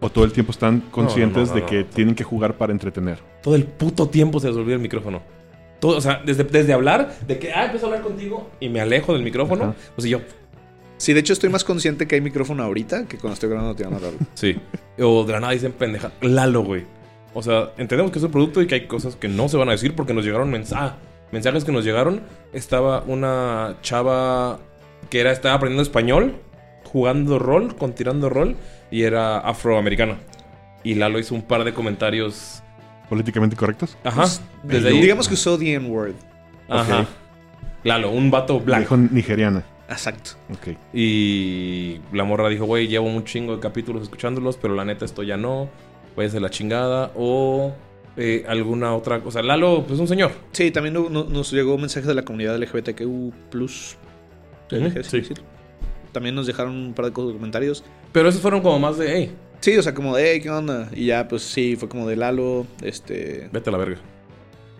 o todo el tiempo están conscientes no, de no, que no. tienen que jugar para entretener. Todo el puto tiempo se les olvida el micrófono. Todo, o sea, desde, desde hablar, de que, ah, empiezo a hablar contigo y me alejo del micrófono. Ajá. O sea, yo, Sí, de hecho estoy más consciente que hay micrófono ahorita que cuando estoy grabando tirando rol. Sí. O de la nada dicen pendeja. Lalo, güey. O sea, entendemos que es un producto y que hay cosas que no se van a decir porque nos llegaron mensajes. mensajes que nos llegaron. Estaba una chava que era, estaba aprendiendo español jugando rol, con tirando rol, y era afroamericana. Y Lalo hizo un par de comentarios. ¿Políticamente correctos? Ajá. Pues, Desde ahí. Digamos que usó the N-word. Ajá. Lalo, un vato blanco. Dijo nigeriana. Exacto. Ok. Y la morra dijo, güey, llevo un chingo de capítulos escuchándolos, pero la neta esto ya no. Váyase a la chingada. O eh, alguna otra cosa. Lalo, pues un señor. Sí, también no- no- nos llegó un mensaje de la comunidad LGBTQ+. Ujú, sí. También nos dejaron un par de comentarios. Pero esos fueron como más de, hey, Sí, o sea, como de, hey, ¿qué onda? Y ya, pues sí, fue como de Lalo, este... vete a la verga.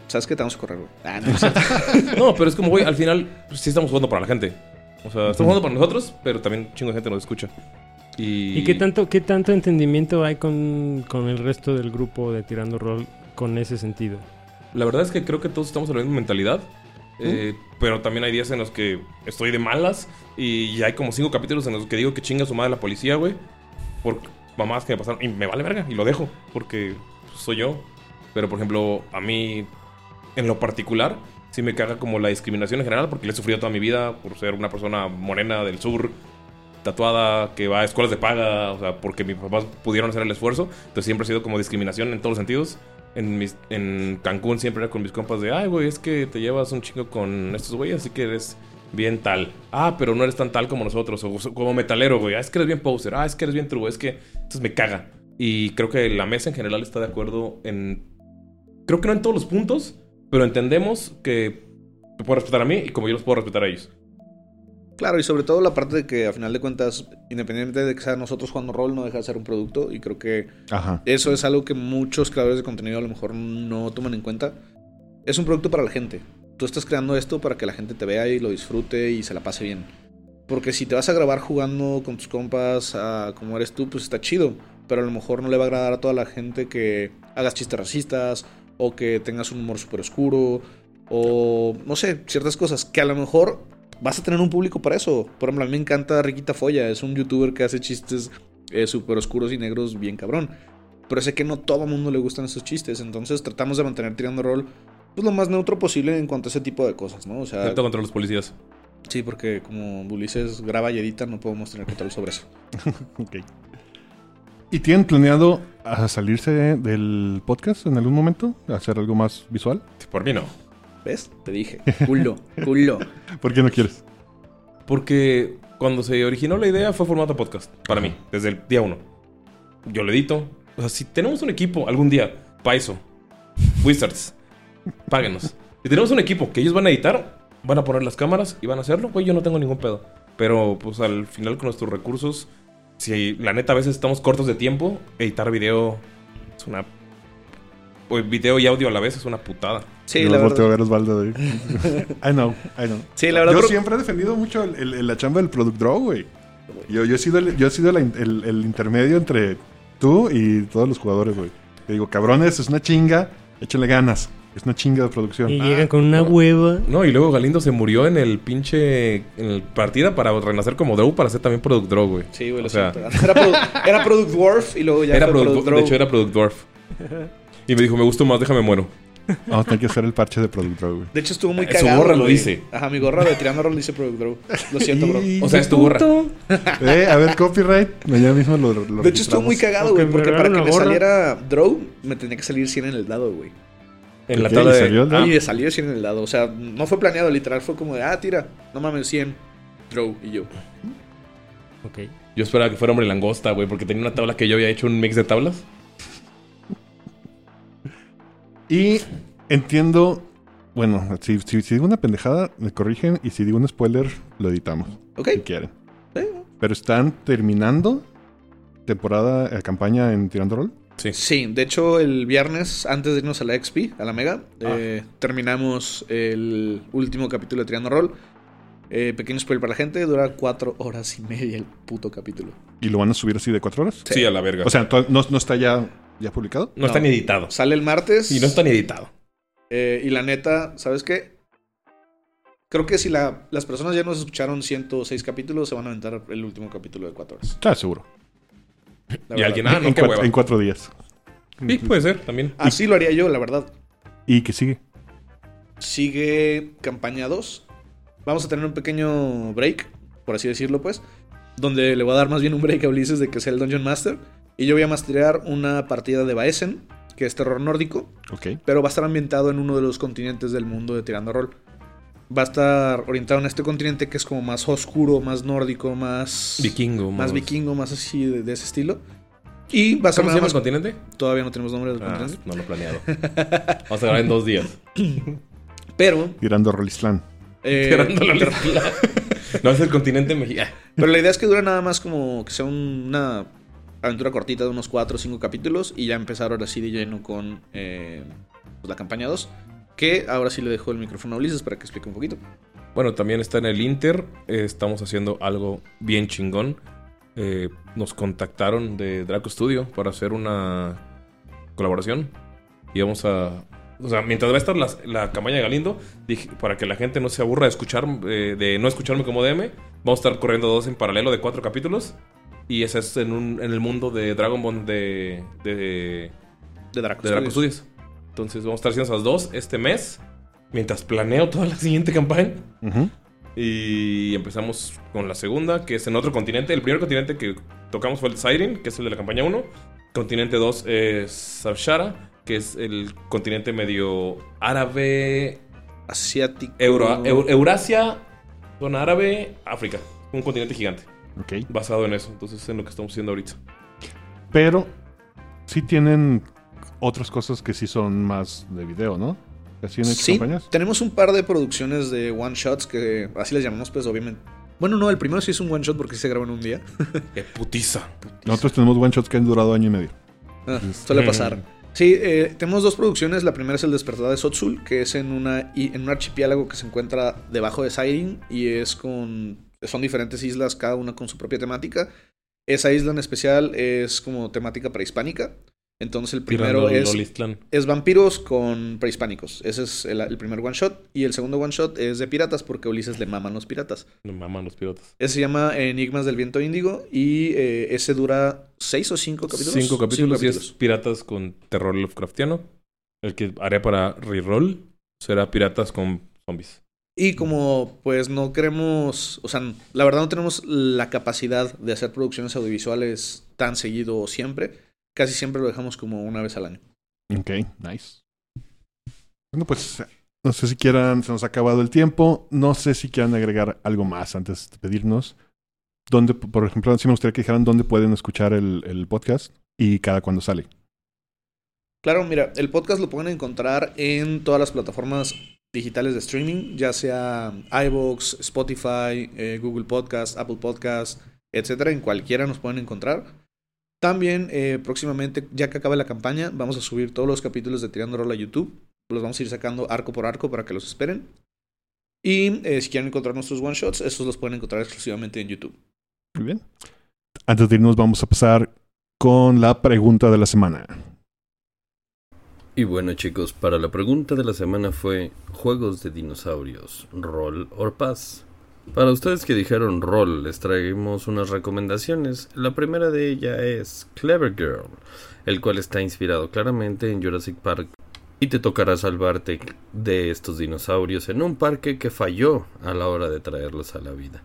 ¿Sabes qué? Te vamos a correr, güey. Ah, no, pero es como, güey, al final pues, sí estamos jugando para la gente. O sea, estamos jugando para nosotros, pero también un chingo de gente nos escucha. Y, ¿Y qué tanto, qué tanto entendimiento hay con, con el resto del grupo de Tirando Roll con ese sentido? La verdad es que creo que todos estamos en la misma mentalidad. Eh, pero también hay días en los que estoy de malas. Y hay como cinco capítulos en los que digo que chinga su madre la policía, güey. Por mamás que me pasaron. Y me vale verga. Y lo dejo. Porque soy yo. Pero por ejemplo, a mí, en lo particular, sí me caga como la discriminación en general. Porque le he sufrido toda mi vida por ser una persona morena del sur. Tatuada, que va a escuelas de paga. O sea, porque mis papás pudieron hacer el esfuerzo. Entonces siempre ha sido como discriminación en todos los sentidos. En, Cancún siempre era con mis compas de, ay, güey, es que te llevas un chingo con estos güeyes, así que eres bien tal. Ah, pero no eres tan tal como nosotros, o como metalero, güey. Ah, es que eres bien poser. Ah, es que eres bien true. Es que entonces me caga. Y creo que la mesa en general está de acuerdo en. Creo que no en todos los puntos, pero entendemos que me puedo respetar a mí y como yo los puedo respetar a ellos. Claro, y sobre todo la parte de que a final de cuentas, independientemente de que sea nosotros jugando rol, no deja de ser un producto. Y creo que Ajá. eso es algo que muchos creadores de contenido a lo mejor no toman en cuenta. Es un producto para la gente. Tú estás creando esto para que la gente te vea y lo disfrute y se la pase bien. Porque si te vas a grabar jugando con tus compas a como eres tú, pues está chido. Pero a lo mejor no le va a agradar a toda la gente que hagas chistes racistas o que tengas un humor súper oscuro o no sé, ciertas cosas que a lo mejor vas a tener un público para eso. Por ejemplo, a mí me encanta Riquita Folla, es un youtuber que hace chistes eh, súper oscuros y negros bien cabrón. Pero sé que no todo el mundo le gustan esos chistes, entonces tratamos de mantener tirando rol pues, lo más neutro posible en cuanto a ese tipo de cosas, ¿no? O sea, Excepto contra los policías. sí, porque como Ulises graba y edita, no podemos tener control sobre eso. Ok. ¿Y tienen planeado a salirse del podcast en algún momento? ¿Hacer algo más visual? Por mí no. ¿Ves? Te dije. Culo, culo. ¿Por qué no quieres? Porque cuando se originó la idea fue formato podcast, para mí, desde el día uno. Yo lo edito. O sea, si tenemos un equipo algún día, Paiso, Wizards, páguenos. Si tenemos un equipo que ellos van a editar, van a poner las cámaras y van a hacerlo, güey, yo no tengo ningún pedo. Pero pues al final con nuestros recursos, si la neta a veces estamos cortos de tiempo, editar video es una... O video y audio a la vez es una putada. Sí, la volteo a verdad. ver Osvaldo. de- I know, I know. Sí, la verdad. Yo pero- siempre he defendido mucho el- el- el- la chamba del Product Draw, güey. Yo, yo he sido, el, yo he sido el, el intermedio entre tú y todos los jugadores, güey. Te digo, cabrones, es una chinga, échale ganas. Es una chinga de producción. Y Ah, llegan con una hueva. No, y luego Galindo se murió en el pinche... En el partida para renacer como Draw para hacer también Product Draw, güey. Sí, güey, lo O sea, siento. Era, produ- era Product Dwarf y luego ya Era fue Product, Product de Draw. hecho, era Product Dwarf. Y me dijo, me gustó más, déjame muero. Vamos a tener que hacer el parche de Product Draw, güey. De hecho, estuvo muy Su cagado. gorra lo dice. Ajá, mi gorra de tirando rol dice Product Draw. Lo siento, bro. O sea, es tu gorra. Eh, a ver, copyright. Ya mismo lo, lo De hecho, estuvo muy cagado, güey, porque para que me gorra. saliera Draw, me tenía que salir 100 en el dado, güey. En la tabla ¿y de... salió el dado? Ah, Y salió 100 en el dado. O sea, no fue planeado, literal. Fue como de, ah, tira. No mames, 100. Draw. Y yo. Ok. Yo esperaba que fuera hombre langosta, güey, porque tenía una tabla que yo había hecho un mix de tablas. Y entiendo. Bueno, si, si, si digo una pendejada, me corrigen. Y si digo un spoiler, lo editamos. Ok. Si quieren. Sí. Pero están terminando temporada, eh, campaña en Tirando Roll. Sí. Sí, de hecho, el viernes, antes de irnos a la XP, a la Mega, eh, terminamos el último capítulo de Tirando Roll. Eh, pequeño spoiler para la gente, dura cuatro horas y media el puto capítulo. Y lo van a subir así de cuatro horas. Sí, a la verga. O sea, no está ya, ya publicado. no, está ni editado. Sale el martes. Y no está ni editado. Eh, y la neta, ¿sabes qué? Creo que si la- las personas ya nos escucharon 106 capítulos, se van a aventar el último capítulo de 4 horas. Está seguro. la Y verdad. alguien, ah, no, en, qué cuatro, hueva. en cuatro días. Sí, puede ser, también. Así lo haría yo, la verdad. ¿Y qué sigue? Sigue campaña 2. Vamos a tener un pequeño break, por así decirlo, pues. donde le voy a dar más bien un break a Ulises de que sea el Dungeon Master. Y yo voy a masterear una partida de Baesen, que es terror nórdico, Ok. pero va a estar ambientado en uno de los continentes del mundo de Tirando Rol. Va a estar orientado en este continente que es como más oscuro, más nórdico, más Vikingo. más vikingo, más así de, de ese estilo. Y va a ser ¿Cómo se llama el más- continente? Todavía no tenemos nombre del Ah, continente. no lo he planeado. Vamos a grabar en dos días. Pero, Tirando Rolistlán. eh, Tirándolo a la isla. No es el continente mexicano. pero la idea es que dure nada más como que sea un- una aventura cortita de unos 4 o 5 capítulos y ya empezar ahora sí de lleno con eh, pues, la campaña 2. Que ahora sí le dejo el micrófono a Ulises para que explique un poquito. Bueno, también está en el Inter. estamos haciendo algo bien chingón. Eh, nos contactaron de Draco Studio para hacer una colaboración. Y vamos a. O sea, mientras va a estar la, la campaña de Galindo, para que la gente no se aburra de escuchar, eh, de no escucharme como DM, vamos a estar corriendo dos en paralelo de cuatro capítulos. Y ese es en, un, en el mundo de Dragon Ball de, de, De Draco, de Draco Studios. Studios. Entonces vamos a estar haciendo esas dos este mes. Mientras planeo toda la siguiente campaña. Y empezamos con la segunda, que es en otro continente. El primer continente que tocamos fue el Siren, que es el de la campaña 1. Continente 2 es Savshara, que es el continente medio árabe, Asiático. Euro, Eu- Eurasia, zona árabe, África. Un continente gigante, Ok. basado en eso. Entonces es en lo que estamos haciendo ahorita. Pero sí tienen otras cosas que sí son más de video, ¿no? Así Sí, campañas. tenemos un par de producciones de one shots que así les llamamos, pues obviamente. Bueno, no, el primero sí es un one shot porque sí se grabó en un día. ¡Qué putiza! Nosotros tenemos one shots que han durado año y medio. Ah, suele pasar. Sí, eh, tenemos dos producciones. La primera es El despertar de Sotsul, que es en, una, en un archipiélago que se encuentra debajo de Siren y es con... Son diferentes islas, cada una con su propia temática. Esa isla en especial es como temática prehispánica. Entonces el primero es, es vampiros con prehispánicos. Ese es el, el primer one shot. Y el segundo one shot es de piratas porque Ulises le maman los piratas. No maman los piratas. Ese se llama Enigmas del Viento Índigo y eh, ese dura seis o cinco capítulos. Cinco capítulos y es capítulos. piratas con terror Lovecraftiano. El que haré para reroll será piratas con zombies. Y como pues no queremos, o sea, la verdad no tenemos la capacidad de hacer producciones audiovisuales tan seguido o siempre, casi siempre lo dejamos como una vez al año. Ok, nice. Bueno, pues no sé si quieran, se nos ha acabado el tiempo. No sé si quieran agregar algo más antes de pedirnos. ¿Dónde, por ejemplo, si me gustaría que dijeran dónde pueden escuchar el, el podcast y cada cuándo sale. Claro, mira, el podcast lo pueden encontrar en todas las plataformas digitales de streaming, ya sea iVoox, Spotify, eh, Google Podcast, Apple Podcast, etcétera. En cualquiera nos pueden encontrar. También eh, próximamente, ya que acabe la campaña, vamos a subir todos los capítulos de Tirando Rol a YouTube. Los vamos a ir sacando arco por arco para que los esperen. Y eh, si quieren encontrar nuestros one shots, esos los pueden encontrar exclusivamente en YouTube. Muy bien. Antes de irnos, vamos a pasar con la pregunta de la semana. Y bueno chicos, para la pregunta de la semana fue Juegos de dinosaurios, Roll or Pass. Para ustedes que dijeron Roll, les traemos unas recomendaciones. La primera de ellas es Clever Girl, el cual está inspirado claramente en Jurassic Park. Y te tocará salvarte de estos dinosaurios en un parque que falló a la hora de traerlos a la vida.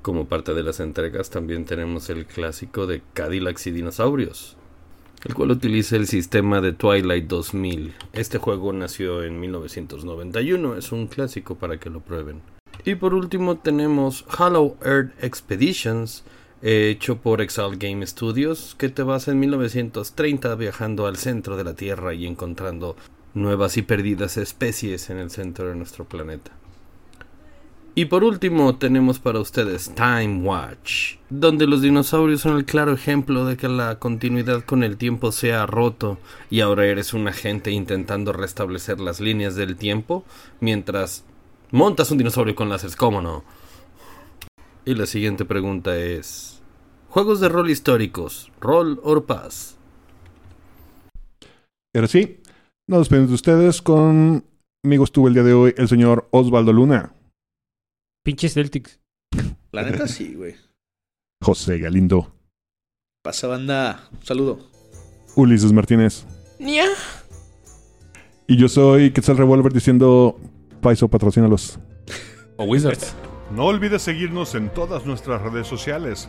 Como parte de las entregas también tenemos el clásico de Cadillacs y dinosaurios, el cual utiliza el sistema de Twilight 2000. Este juego nació en 1991, es un clásico para que lo prueben. Y por último tenemos Hollow Earth Expeditions, eh, hecho por Exalt Game Studios, que te vas en 1930 viajando al centro de la Tierra y encontrando nuevas y perdidas especies en el centro de nuestro planeta. Y por último tenemos para ustedes Time Watch, donde los dinosaurios son el claro ejemplo de que la continuidad con el tiempo se ha roto y ahora eres un agente intentando restablecer las líneas del tiempo mientras montas un dinosaurio con láseres, ¿cómo no? Y la siguiente pregunta es, ¿juegos de rol históricos, rol or pass? Pero sí, nos despedimos de ustedes con amigos estuvo el día de hoy el señor Osvaldo Luna, Pinches Celtics. La neta sí, güey. José Galindo, Pasa banda, un saludo. Ulises Martínez. Y yo soy Quetzal Revolver diciendo Paiso, patrocínalos. O Wizards. No olvides seguirnos en todas nuestras redes sociales.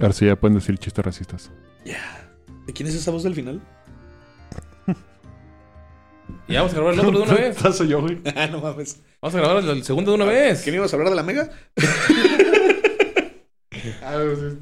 García, pueden decir chistes racistas. ¿De quién es esa voz del final? Y vamos a grabar el otro de una vez. Soy yo, güey. Ah, no mames. Vamos a grabar el- segundo de una vez. ¿Quién ibas a hablar de la mega? Ah, sí.